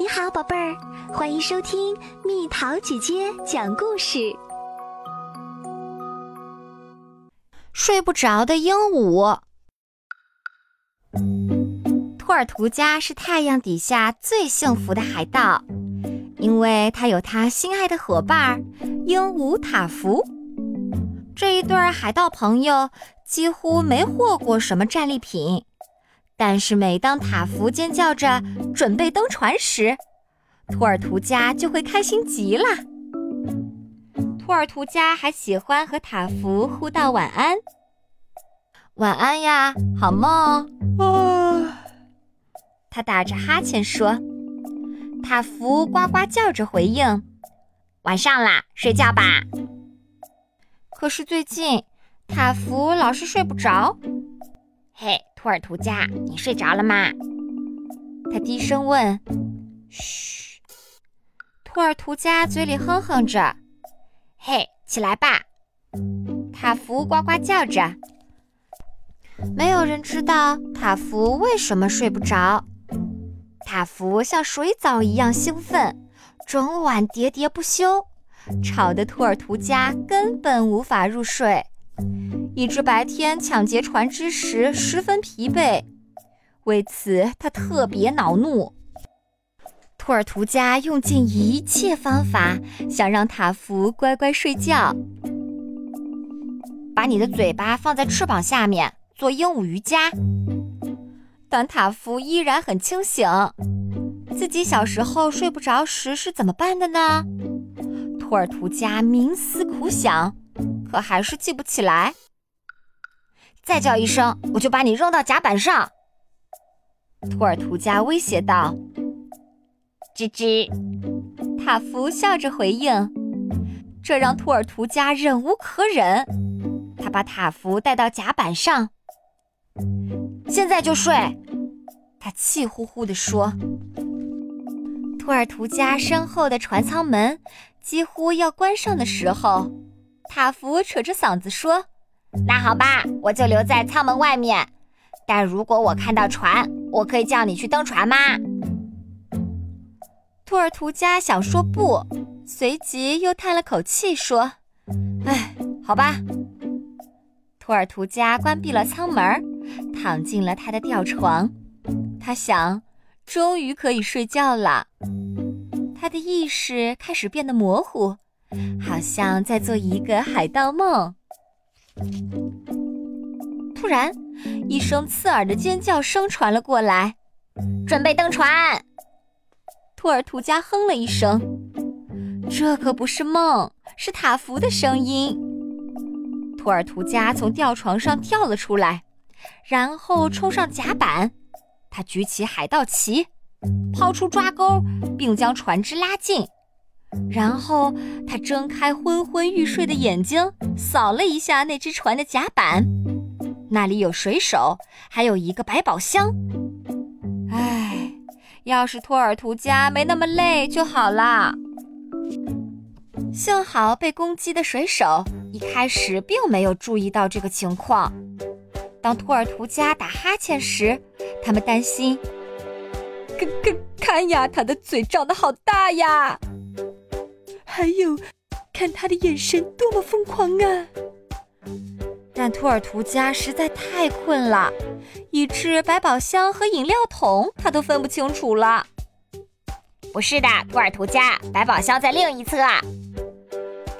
你好，宝贝儿，欢迎收听蜜桃姐姐讲故事。睡不着的鹦鹉。托尔图加是太阳底下最幸福的海盗，因为他有他心爱的伙伴鹦鹉塔福。这一对海盗朋友几乎没获过什么战利品。但是每当塔福尖叫着准备登船时，托尔图加就会开心极了。托尔图加还喜欢和塔福互道晚安：“晚安呀，好梦。”啊，他打着哈欠说。塔福呱呱叫着回应：“晚上啦，睡觉吧。”可是最近，塔福老是睡不着。嘿。托尔图加，你睡着了吗？他低声问。嘘。托尔图加嘴里哼哼着。嘿，起来吧！塔福呱呱叫着。没有人知道塔福为什么睡不着。塔福像水藻一样兴奋，整晚喋喋不休，吵得托尔图加根本无法入睡。以致白天抢劫船只时十分疲惫，为此他特别恼怒。托尔图加用尽一切方法想让塔福乖乖睡觉。把你的嘴巴放在翅膀下面做鹦鹉瑜伽。但塔福依然很清醒。自己小时候睡不着时是怎么办的呢？托尔图加冥思苦想，可还是记不起来。再叫一声，我就把你扔到甲板上。”托尔图加威胁道。“吱吱。”塔福笑着回应，这让托尔图加忍无可忍。他把塔福带到甲板上。“现在就睡！”他气呼呼地说。托尔图加身后的船舱门几乎要关上的时候，塔福扯着嗓子说。那好吧，我就留在舱门外面。但如果我看到船，我可以叫你去登船吗？托尔图加想说不，随即又叹了口气说：“哎，好吧。”托尔图加关闭了舱门，躺进了他的吊床。他想，终于可以睡觉了。他的意识开始变得模糊，好像在做一个海盗梦。突然，一声刺耳的尖叫声传了过来，“准备登船！”托尔图加哼了一声，这可不是梦，是塔福的声音。托尔图加从吊床上跳了出来，然后冲上甲板。他举起海盗旗，抛出抓钩，并将船只拉近。然后他睁开昏昏欲睡的眼睛，扫了一下那只船的甲板，那里有水手，还有一个百宝箱。唉，要是托尔图加没那么累就好啦。幸好被攻击的水手一开始并没有注意到这个情况。当托尔图加打哈欠时，他们担心：看看看呀，他的嘴张得好大呀！还有，看他的眼神多么疯狂啊！但托尔图加实在太困了，以致百宝箱和饮料桶他都分不清楚了。不是的，托尔图加，百宝箱在另一侧。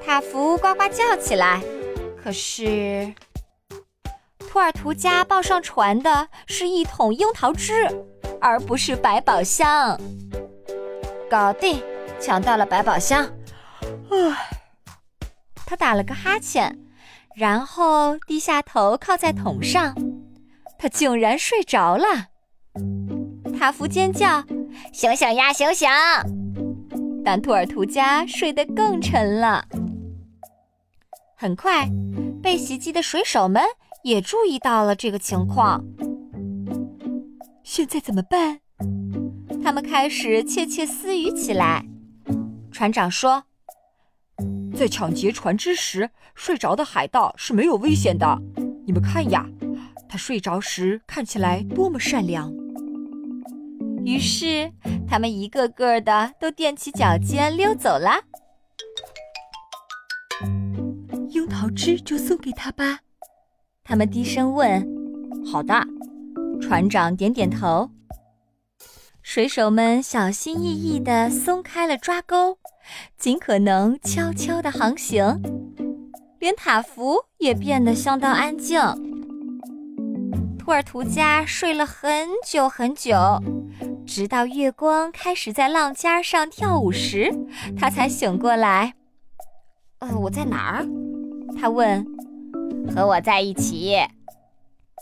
塔福呱呱叫起来。可是，托尔图加抱上船的是一桶樱桃汁，而不是百宝箱。搞定，抢到了百宝箱。唉，他打了个哈欠，然后低下头靠在桶上。他竟然睡着了。塔福尖叫：“醒醒呀，醒醒！”但托尔图加睡得更沉了。很快，被袭击的水手们也注意到了这个情况。现在怎么办？他们开始窃窃私语起来。船长说。在抢劫船只时睡着的海盗是没有危险的。你们看呀，他睡着时看起来多么善良。于是，他们一个个的都踮起脚尖溜走了。樱桃汁就送给他吧，他们低声问。好的，船长点点头。水手们小心翼翼地松开了抓钩，尽可能悄悄地航行。连塔夫也变得相当安静。托尔图加睡了很久很久，直到月光开始在浪尖上跳舞时，他才醒过来。呃，我在哪儿？他问。和我在一起，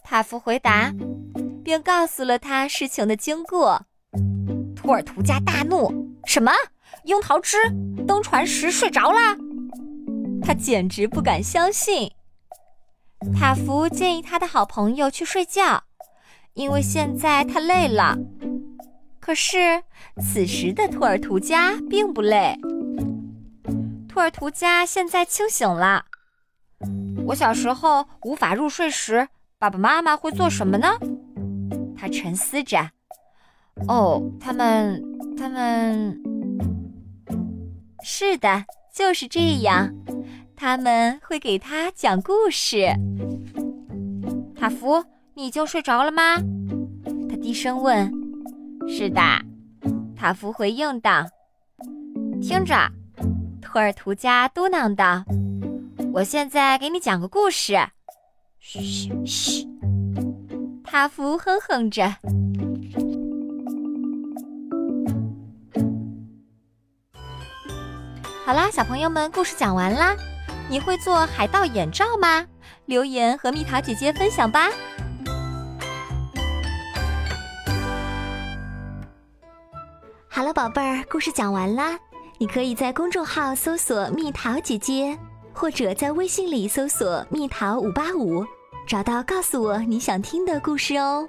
塔夫回答，并告诉了他事情的经过。托尔图加大怒：“什么？樱桃汁？登船时睡着了？”他简直不敢相信。塔福建议他的好朋友去睡觉，因为现在他累了。可是此时的托尔图加并不累。托尔图加现在清醒了。我小时候无法入睡时，爸爸妈妈会做什么呢？他沉思着。哦，他们，他们，是的，就是这样。他们会给他讲故事。塔夫，你就睡着了吗？他低声问。是的，塔夫回应道。听着，托尔图加嘟囔道：“我现在给你讲个故事。”嘘嘘，塔夫哼哼着。好啦，小朋友们，故事讲完啦。你会做海盗眼罩吗？留言和蜜桃姐姐分享吧。好了，宝贝儿，故事讲完啦。你可以在公众号搜索“蜜桃姐姐”，或者在微信里搜索“蜜桃五八五”，找到告诉我你想听的故事哦。